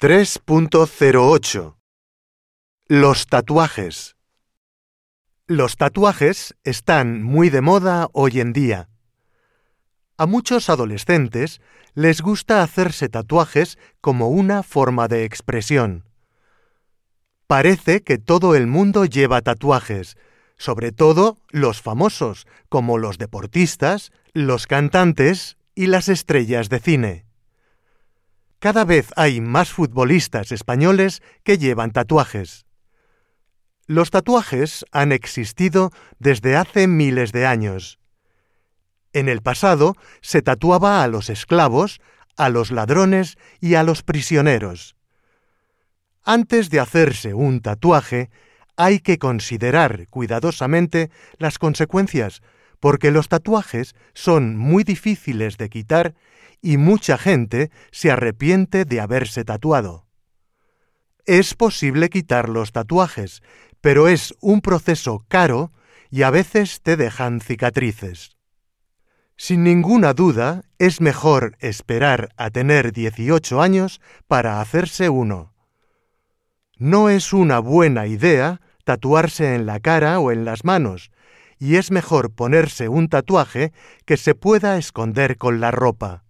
3.08 Los tatuajes Los tatuajes están muy de moda hoy en día. A muchos adolescentes les gusta hacerse tatuajes como una forma de expresión. Parece que todo el mundo lleva tatuajes, sobre todo los famosos, como los deportistas, los cantantes y las estrellas de cine. Cada vez hay más futbolistas españoles que llevan tatuajes. Los tatuajes han existido desde hace miles de años. En el pasado se tatuaba a los esclavos, a los ladrones y a los prisioneros. Antes de hacerse un tatuaje, hay que considerar cuidadosamente las consecuencias, porque los tatuajes son muy difíciles de quitar y mucha gente se arrepiente de haberse tatuado. Es posible quitar los tatuajes, pero es un proceso caro y a veces te dejan cicatrices. Sin ninguna duda, es mejor esperar a tener 18 años para hacerse uno. No es una buena idea tatuarse en la cara o en las manos, y es mejor ponerse un tatuaje que se pueda esconder con la ropa.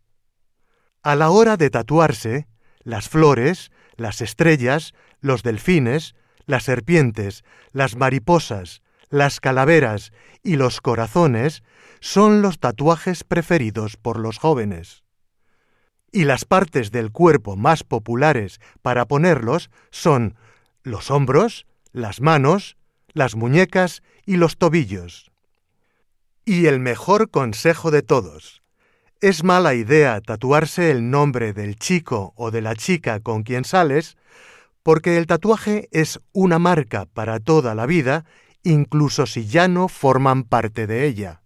A la hora de tatuarse, las flores, las estrellas, los delfines, las serpientes, las mariposas, las calaveras y los corazones son los tatuajes preferidos por los jóvenes. Y las partes del cuerpo más populares para ponerlos son los hombros, las manos, las muñecas y los tobillos. Y el mejor consejo de todos. Es mala idea tatuarse el nombre del chico o de la chica con quien sales, porque el tatuaje es una marca para toda la vida, incluso si ya no forman parte de ella.